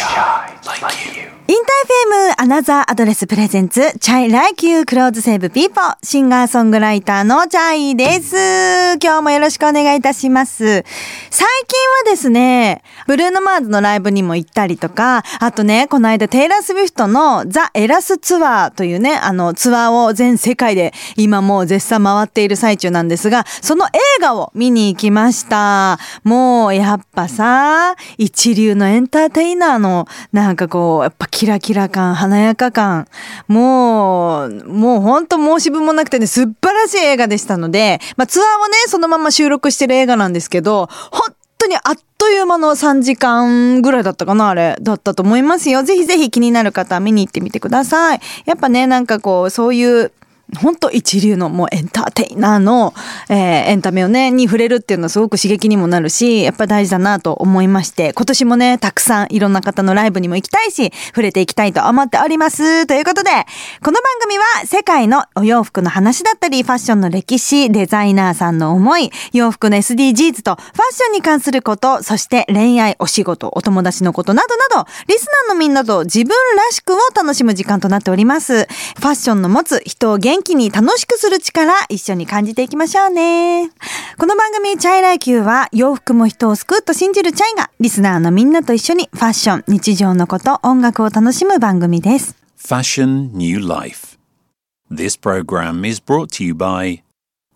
Chai like you. interfm Another Address presents Chai Like You Clothes Save People シンガーソングライターのチャイです。今日もよろしくお願いいたします。最近はですね、ブルーノマーズのライブにも行ったりとか、あとね、この間テイラー・スウィフトの The Eras Tour というね、あのツアーを全世界で今もう絶賛回っている最中なんですが、その映画を見に行きました。もうやっぱさ、一流のエンターテイナーのなんかこう、やっぱキラキラ感、華やか感、もう、もうほんと申し分もなくてね、素晴らしい映画でしたので、まあツアーをね、そのまま収録してる映画なんですけど、本当にあっという間の3時間ぐらいだったかなあれ。だったと思いますよ。ぜひぜひ気になる方は見に行ってみてください。やっぱね、なんかこう、そういう、本当一流のもうエンターテイナーの、えーエンタメをね、に触れるっていうのはすごく刺激にもなるし、やっぱ大事だなと思いまして、今年もね、たくさんいろんな方のライブにも行きたいし、触れていきたいと思っております。ということで、この番組は世界のお洋服の話だったり、ファッションの歴史、デザイナーさんの思い、洋服の SDGs とファッションに関すること、そして恋愛、お仕事、お友達のことなどなど、リスナーのみんなと自分らしくを楽しむ時間となっております。ファッションの持つ人を元気に楽しくする力、一緒に感じていきましょうね。この番組、チャイライキューは、洋服も人を救うと信じるチャイが、リスナーのみんなと一緒にファッション、日常のこと、音楽を楽しむ番組です。Fashion New Life. This program is brought to you by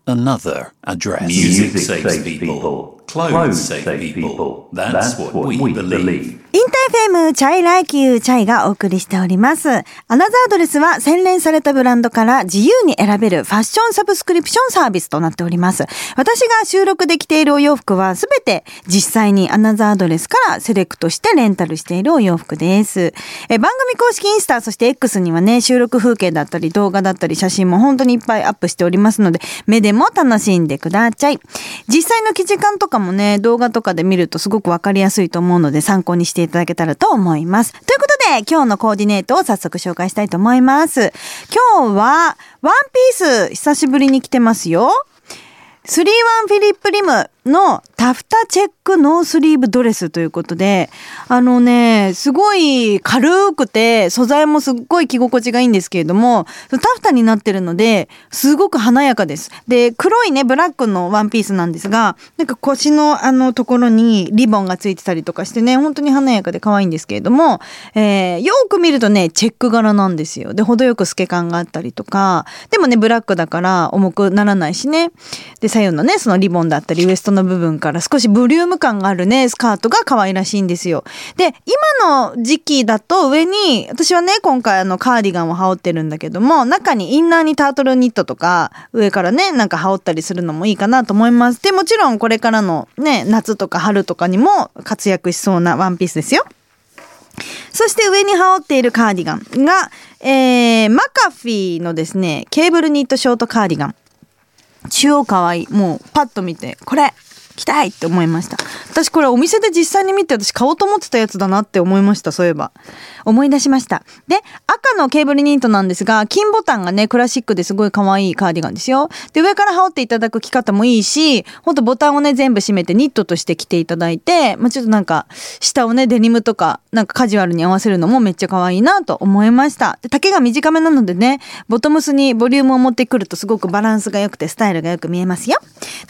Another Address. Music saves people. Clothes save people. That's what we believe. interfm Chai Like You チャイがお送りしております。 Another Address は洗練されたブランドから自由に選べるファッションサブスクリプションサービスとなっております。私が収録で着ているお洋服はすべて実際に Another Address からセレクトしてレンタルしているお洋服です。え番組公式インスタ、そして X にはね、収録風景だったり動画だったり写真も本当にいっぱいアップしておりますので、目でも楽しんでください。実際の記事感とかもね、動画とかで見るとすごくわかりやすいと思うので参考にしていただけたらと思います。ということで、今日のコーディネートを早速紹介したいと思います。今日は、ワンピース、久しぶりに来てますよ。3-1フィリップリムのタフタチェックノースリーブドレスということで、あのね、すごい軽くて、素材もすっごい着心地がいいんですけれども、タフタになってるので、すごく華やかです。で、黒いね、ブラックのワンピースなんですが、なんか腰のあのところにリボンがついてたりとかしてね、本当に華やかで可愛いんですけれども、えーよく見るとね、チェック柄なんですよ。で、程よく透け感があったりとか、でもね、ブラックだから重くならないしね。で、左右のね、そのリボンだったり、ウエストの部分から少しボリューム感があるね、スカートが可愛らしいんですよ。で、今の時期だと上に、私はね、今回あのカーディガンを羽織ってるんだけども、中にインナーにタートルニットとか、上からね、なんか羽織ったりするのもいいかなと思います。で、もちろんこれからのね、夏とか春とかにも活躍しそうなワンピースですよ。そして上に羽織っているカーディガンが、えー、マカフィーのですね、ケーブルニットショートカーディガン。超可愛い。もうパッと見て、これ着たいって思いました。私これお店で実際に見て私買おうと思ってたやつだなって思いました。そういえば。思い出しました。で、赤のケーブルニットなんですが、金ボタンがね、クラシックですごい可愛いカーディガンですよ。で、上から羽織っていただく着方もいいし、ほんとボタンをね、全部閉めてニットとして着ていただいて、まあ、ちょっとなんか、下をね、デニムとか、なんかカジュアルに合わせるのもめっちゃ可愛いなと思いました。で、丈が短めなのでね、ボトムスにボリュームを持ってくるとすごくバランスが良くてスタイルがよく見えますよ。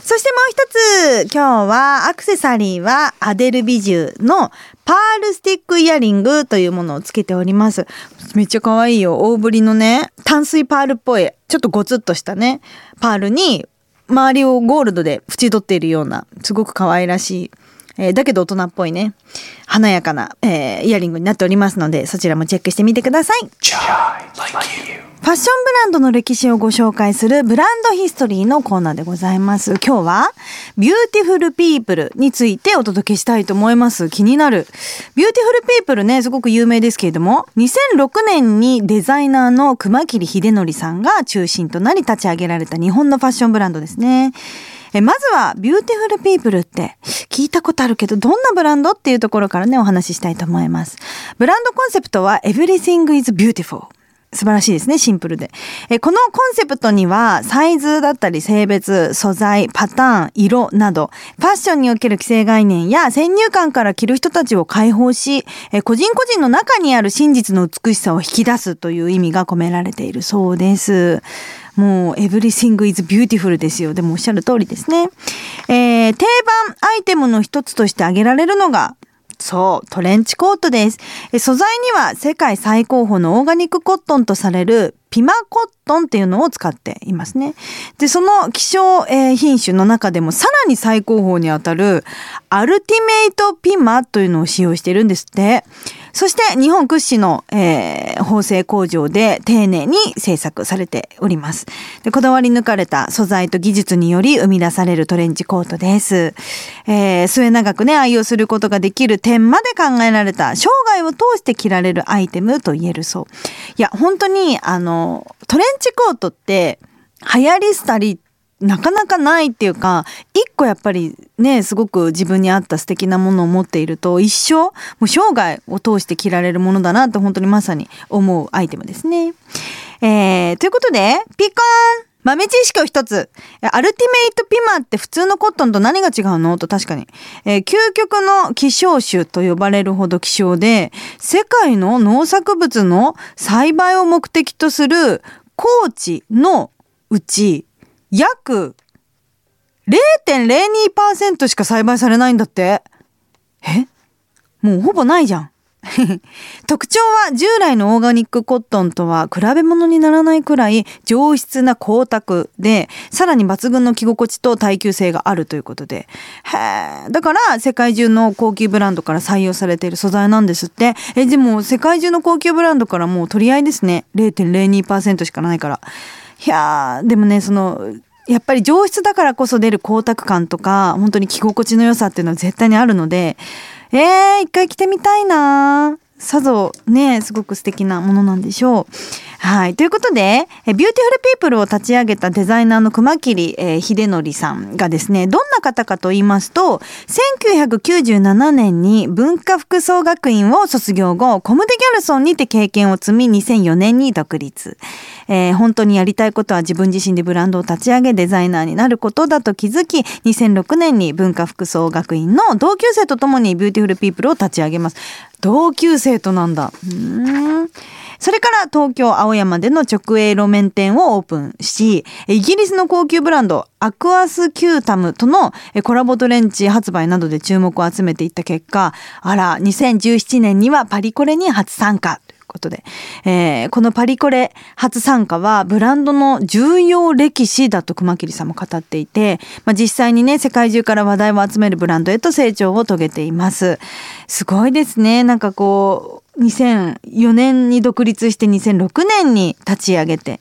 そしてもう一つ、今日はアクセサリーはアデルビジュのパールスティックイヤリングというものをつけております。めっちゃ可愛いよ。大ぶりのね、淡水パールっぽい、ちょっとゴツッとしたね、パールに周りをゴールドで縁取っているような、すごく可愛らしい、えーだけど大人っぽいね、華やかな、えーイヤリングになっておりますので、そちらもチェックしてみてください。ファッションブランドの歴史をご紹介するブランドヒストリーのコーナーでございます。今日は Beautiful People についてお届けしたいと思います。気になる。 Beautiful People ね、すごく有名ですけれども、2006年にデザイナーの熊切秀則さんが中心となり立ち上げられた日本のファッションブランドですね。えまずは、 Beautiful People って聞いたことあるけど、どんなブランドっていうところからね、お話ししたいと思います。ブランドコンセプトは Everything is Beautiful。素晴らしいですね、シンプルで。えこのコンセプトには、サイズだったり性別、素材、パターン、色など、ファッションにおける既成概念や先入観から着る人たちを解放し、え個人個人の中にある真実の美しさを引き出すという意味が込められているそうです。もう、everything is beautiful ですよ。でもおっしゃる通りですね。えー、定番アイテムの一つとして挙げられるのが、そう、トレンチコートです。素材には世界最高峰のオーガニックコットンとされるピマコットンっていうのを使っていますね。で、その希少、品種の中でもさらに最高峰にあたるアルティメイトピマというのを使用しているんですって。そして日本屈指の、えー、縫製工場で丁寧に製作されております。でこだわり抜かれた素材と技術により生み出されるトレンチコートです。えー、末永くね、愛用することができる点まで考えられた生涯を通して着られるアイテムと言えるそう。いや、本当に、あの、トレンチコートって流行り廃りなかなかないっていうか一個やっぱりねすごく自分に合った素敵なものを持っていると一生もう生涯を通して着られるものだなって本当にまさに思うアイテムですね。えー、ということでピコーン豆知識を一つ。アルティメイトピマって普通のコットンと何が違うの？と確かに。えー、究極の希少種と呼ばれるほど希少で、世界の農作物の栽培を目的とする高地のうち、約0.02%しか栽培されないんだって。え？もうほぼないじゃん。特徴は従来のオーガニックコットンとは比べ物にならないくらい上質な光沢で、さらに抜群の着心地と耐久性があるということで。へだから世界中の高級ブランドから採用されている素材なんですって。え、でも世界中の高級ブランドからもう取り合いですね。0.02%しかないから。いやー、でもね、その、やっぱり上質だからこそ出る光沢感とか、本当に着心地の良さっていうのは絶対にあるので、えー、一回着てみたいなさぞね、すごく素敵なものなんでしょう。はい。ということで、 Beautiful People を立ち上げたデザイナーの熊切、えー、秀則さんがですね、どんな方かと言いますと、1997年に文化服装学院を卒業後、コムデギャルソンにて経験を積み、2004年に独立。えー、本当にやりたいことは自分自身でブランドを立ち上げデザイナーになることだと気づき、2006年に文化服装学院の同級生とともに Beautiful People を立ち上げます。同級生となんだ？うんそれから東京青山での直営路面店をオープンし、イギリスの高級ブランドアクアスキュータムとのコラボトレンチ発売などで注目を集めていった結果、あら、2017年にはパリコレに初参加。ということで、えー、このパリコレ初参加はブランドの重要歴史だと熊切さんも語っていて、まあ、実際にね世界中から話題を集めるブランドへと成長を遂げていますすごいですねなんかこう2004年に独立して2006年に立ち上げて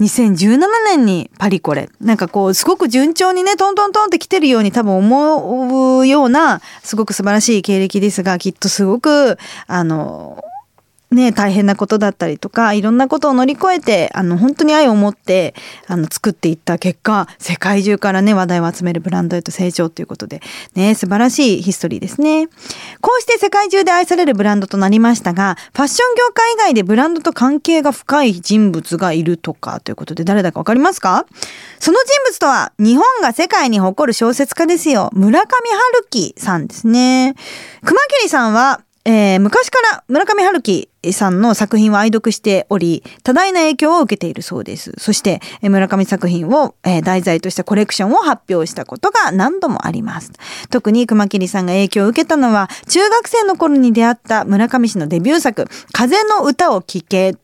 2017年にパリコレ。なんかこうすごく順調にねトントントンって来てるように多分思うようなすごく素晴らしい経歴ですがきっとすごくあのね、大変なことだったりとか、いろんなことを乗り越えて、あの、本当に愛を持って、あの、作っていった結果、世界中からね、話題を集めるブランドへと成長ということで、ね、素晴らしいヒストリーですね。こうして世界中で愛されるブランドとなりましたが、ファッション業界以外でブランドと関係が深い人物がいるとか、ということで、誰だかわかりますか？その人物とは、日本が世界に誇る小説家ですよ。村上春樹さんですね。熊切さんは、えー、昔から村上春樹さんの作品を愛読しており、多大な影響を受けているそうです。そして、村上作品を、えー、題材としたコレクションを発表したことが何度もあります。特に熊切さんが影響を受けたのは、中学生の頃に出会った村上氏のデビュー作、風の歌を聴け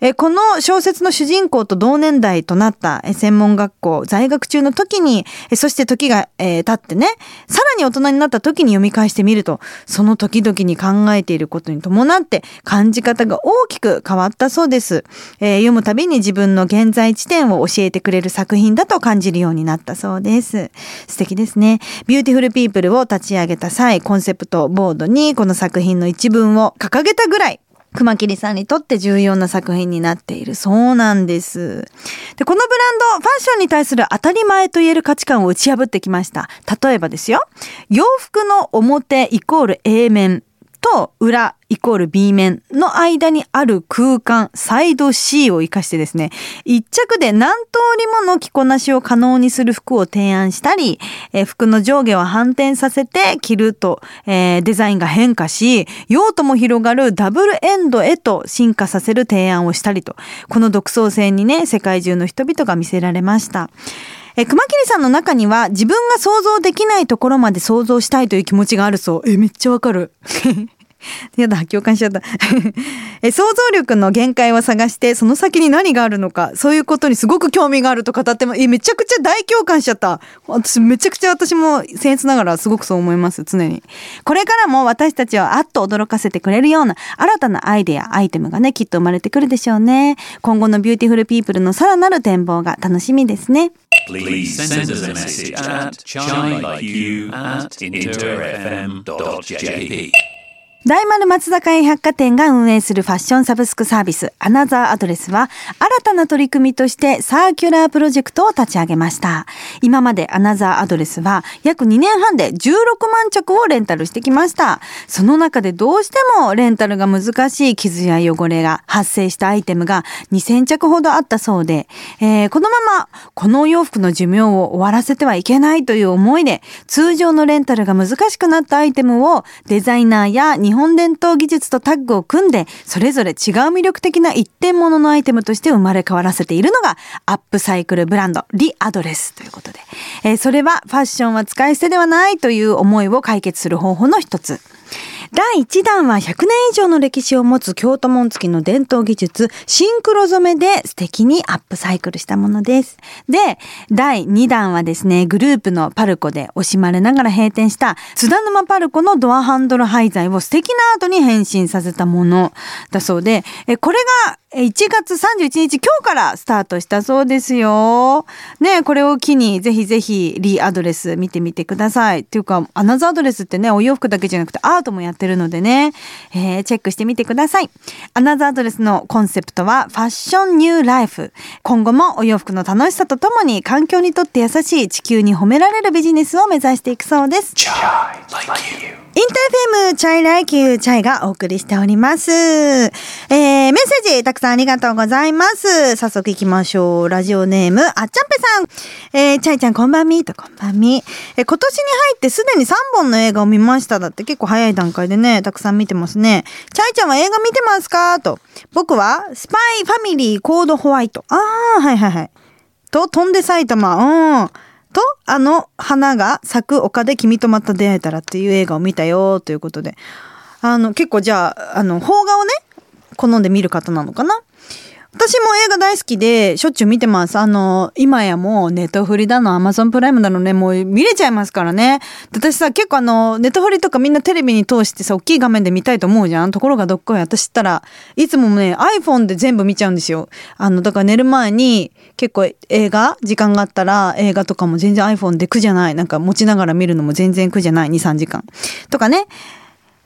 えこの小説の主人公と同年代となった専門学校在学中の時に、そして時が、えー、経ってね、さらに大人になった時に読み返してみると、その時々に考えていることに伴って感じ方が大きく変わったそうです。えー、読むたびに自分の現在地点を教えてくれる作品だと感じるようになったそうです。素敵ですね。 Beautiful People を立ち上げた際、コンセプトボードにこの作品の一文を掲げたぐらい熊切さんにとって重要な作品になっているそうなんです。で、このブランド、ファッションに対する当たり前と言える価値観を打ち破ってきました。例えばですよ、洋服の表イコール A 面と裏イコール B 面の間にある空間、 side C を活かしてですね、一着で何通りもの着こなしを可能にする服を提案したり、え、服の上下を反転させて着ると、えー、デザインが変化し、用途も広がるダブルエンドへと進化させる提案をしたりと、この独創性にね、世界中の人々が見せられました。え熊切さんの中には自分が想像できないところまで想像したいという気持ちがあるそう。え、めっちゃわかる。やだ、共感しちゃった え。想像力の限界を探して、その先に何があるのか、そういうことにすごく興味があると語っても、え、めちゃくちゃ大共感しちゃった。私、めちゃくちゃ私も僭越ながらすごくそう思います、常に。これからも私たちをあっと驚かせてくれるような新たなアイデア、アイテムがね、きっと生まれてくるでしょうね。今後の Beautiful People のさらなる展望が楽しみですね。Please send us a message at 大丸松坂屋百貨店が運営するファッションサブスクサービス Another Address は新たな取り組みとしてサーキュラープロジェクトを立ち上げました。今まで Another Address は約2年半で16万着をレンタルしてきました。その中でどうしてもレンタルが難しい傷や汚れが発生したアイテムが2000着ほどあったそうで、えー、このままこのお洋服の寿命を終わらせてはいけないという思いで通常のレンタルが難しくなったアイテムをデザイナーや日本伝統技術とタッグを組んで、それぞれ違う魅力的な一点物のアイテムとして生まれ変わらせているのが、アップサイクルブランド、 reAddress ということで。えー、それはファッションは使い捨てではないという思いを解決する方法の一つ。第1弾は100年以上の歴史を持つ京都紋付きの伝統技術、シンクロ染めで素敵にアップサイクルしたものです。で、第2弾はですね、グループのパルコで惜しまれながら閉店した津田沼パルコのドアハンドル廃材を素敵なアートに変身させたものだそうで、これが1月31日今日からスタートしたそうですよ。ねこれを機にぜひぜひリアドレス見てみてください。っていうか、アナザードレスってね、お洋服だけじゃなくてアートもやっててるのでね、えー、チェックしてみてください。アナザードレスのコンセプトはファッションニューライフ。今後もお洋服の楽しさとともに環境にとって優しい地球に褒められるビジネスを目指していくそうです。interfm Chai Like You チャイがお送りしております。えー、メッセージたくさんありがとうございます。早速行きましょう。ラジオネーム、あっちゃんぺさん。えー、チャイちゃんこんばんみーとこんばんみ。えー、今年に入ってすでに3本の映画を見ましただって結構早い段階でね、たくさん見てますね。チャイちゃんは映画見てますか？と。僕は、 Spy Family Code White。あー、はいはいはい。と、飛んで埼玉。うん。と、あの花が咲く丘で君とまた出会えたらっていう映画を見たよということで。あの、結構じゃあ、あの、邦画をね、好んで見る方なのかな？私も映画大好きで、しょっちゅう見てます。あの、今やもうネットフリだの、アマゾンプライムだのね、もう見れちゃいますからね。私さ、結構あの、ネットフリとかみんなテレビに通してさ、大きい画面で見たいと思うじゃん。ところがどっこい。私ったら、いつもね、iPhone で全部見ちゃうんですよ。あの、だから寝る前に、結構映画、時間があったら映画とかも全然 iPhone で苦じゃない。なんか持ちながら見るのも全然苦じゃない。2、3時間。とかね。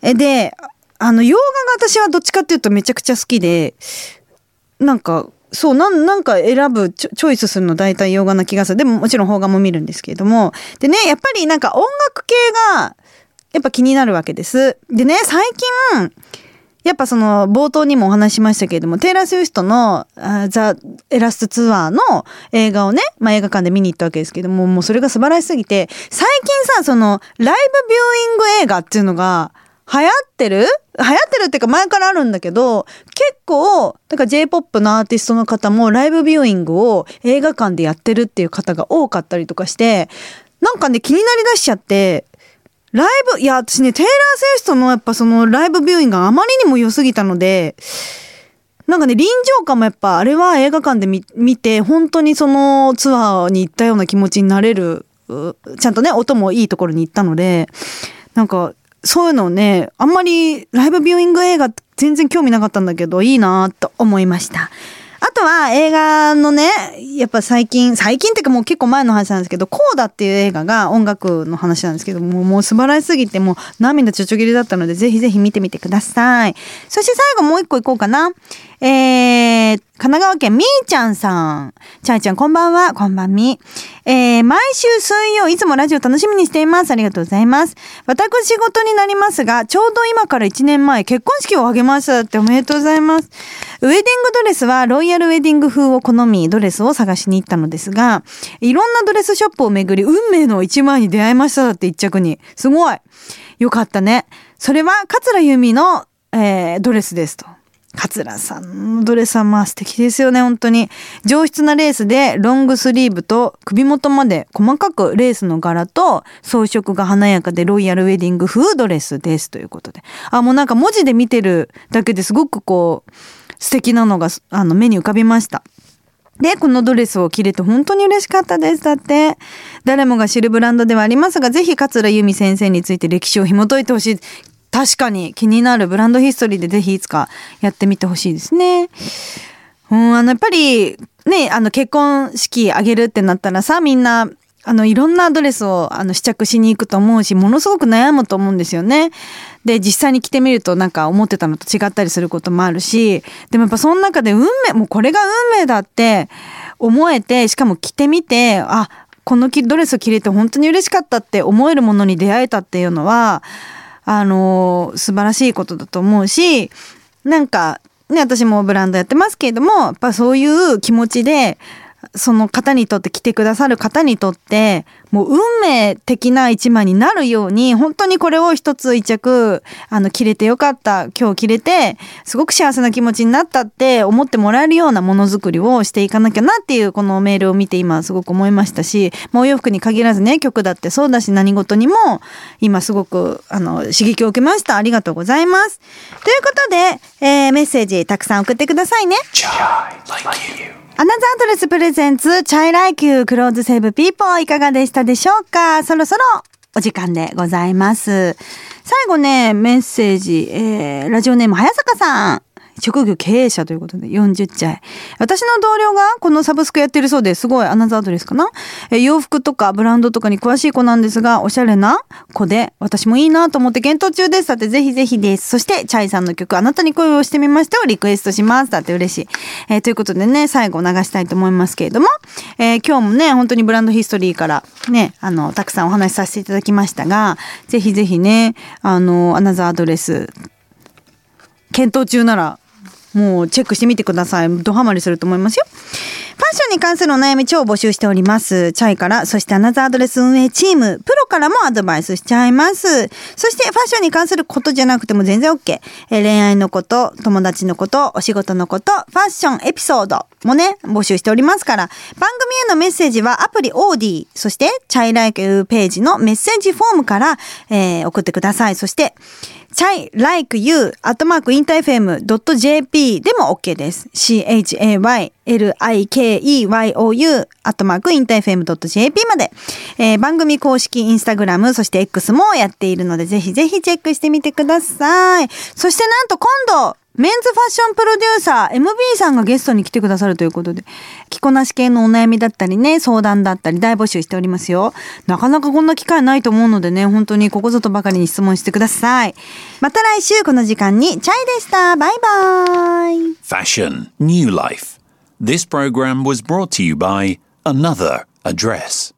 で、あの、洋画が私はどっちかっていうとめちゃくちゃ好きで、なんか、そう、なん、なんか選ぶ、チョイスするの大体洋画な気がする。でももちろん邦画も見るんですけれども。でね、やっぱりなんか音楽系が、やっぱ気になるわけです。でね、最近、やっぱその冒頭にもお話しましたけれども、テイラー・スウィフトのザ・エラストツアーの映画をね、まあ映画館で見に行ったわけですけども、もうそれが素晴らしすぎて、最近さ、そのライブビューイング映画っていうのが流行ってる？流行ってるっていうか前からあるんだけど、結構、だから J-POP のアーティストの方もライブビューイングを映画館でやってるっていう方が多かったりとかして、なんかね、気になりだしちゃって、ライブ、いや、私ね、テイラー・セイストのやっぱそのライブビューイングがあまりにも良すぎたので、なんかね、臨場感もやっぱ、あれは映画館で見見て、本当にそのツアーに行ったような気持ちになれる、ちゃんとね、音もいいところに行ったので、なんか、そういうのをね、あんまりライブビューイング映画全然興味なかったんだけど、いいなと思いました。あとは映画のね、やっぱ最近、最近っていうかもう結構前の話なんですけど、コーダっていう映画が音楽の話なんですけども、もう素晴らしすぎてもう涙ちょちょぎりだったので、ぜひぜひ見てみてください。そして最後もう一個いこうかな。えー、神奈川県みーちゃんさん。チャイちゃんこんばんは。こんばんみ。えー、毎週水曜いつもラジオ楽しみにしています。ありがとうございます。私事になりますが、ちょうど今から1年前結婚式を挙げましたっておめでとうございます。ウェディングドレスはロイヤルウェディング風を好みドレスを探しに行ったのですが、いろんなドレスショップを巡り運命の1枚に出会いましただって一着に。すごい。よかったね。それは桂由美の、えー、ドレスですと。桂さんのドレスはまあ素敵ですよね、本当に。上質なレースでロングスリーブと首元まで細かくレースの柄と装飾が華やかでロイヤルウェディング風ドレスですということで。あ、もうなんか文字で見てるだけですごくこう素敵なのがあの目に浮かびました。で、このドレスを着れて本当に嬉しかったです。だって、誰もが知るブランドではありますが、ぜひ桂由美先生について歴史を紐解いてほしい。確かに気になるブランドヒストリーでぜひいつかやってみてほしいですね。うん、あの、やっぱり、ね、あの、結婚式あげるってなったらさ、みんな、あの、いろんなドレスを、あの、試着しに行くと思うし、ものすごく悩むと思うんですよね。で、実際に着てみると、なんか思ってたのと違ったりすることもあるし、でもやっぱその中で運命、もうこれが運命だって思えて、しかも着てみて、あ、このドレスを着れて本当に嬉しかったって思えるものに出会えたっていうのは、あの素晴らしいことだと思うしなんかね私もブランドやってますけれどもやっぱそういう気持ちでその方にとって来てくださる方にとってもう運命的な一枚になるように本当にこれを一つ一着あの着れてよかった今日着れてすごく幸せな気持ちになったって思ってもらえるようなものづくりをしていかなきゃなっていうこのメールを見て今すごく思いましたしもうお洋服に限らずね曲だってそうだし何事にも今すごくあの刺激を受けました。ありがとうございます。ということで、えー、メッセージたくさん送ってくださいね。 AnotherADdress presents、チャイライキュー Clothes Save People いかがでしたでしょうか？そろそろお時間でございます。最後ね、メッセージ、えー、ラジオネーム早坂さん。職業経営者ということで40歳。私の同僚がこのサブスクやってるそうですすごいアナザードレスかな？え洋服とかブランドとかに詳しい子なんですが、おしゃれな子で私もいいなと思って検討中です。だってぜひぜひです。そしてチャイさんの曲あなたに恋をしてみましたをリクエストします。だって嬉しい。えー、ということでね、最後流したいと思いますけれども、えー、今日もね、本当にブランドヒストリーからね、あの、たくさんお話しさせていただきましたが、ぜひぜひね、あの、アナザードレス検討中ならもうチェックしてみてください。ドハマりすると思いますよ。ファッションに関するお悩み超募集しております。チャイから、そしてアナザーアドレス運営チーム、プロからもアドバイスしちゃいます。そしてファッションに関することじゃなくても全然 OK。恋愛のこと、友達のこと、お仕事のこと、ファッションエピソードもね、募集しておりますから、番組へのメッセージはアプリオーディ、そしてチャイライクページのメッセージフォームから、えー、送ってください。そして、chai like you アットマークインターフェム .jp でも OK です。chay likeyou アットマークインターフェム .jp まで、えー、番組公式インスタグラムそして X もやっているのでぜひぜひチェックしてみてください。そしてなんと今度メンズファッションプロデューサー MB さんがゲストに来てくださるということで着こなし系のお悩みだったりね相談だったり大募集しておりますよ。なかなかこんな機会ないと思うのでね本当にここぞとばかりに質問してください。また来週この時間にチャイでした。バイバイ。Fashion New Life This program was brought to you by Another Address.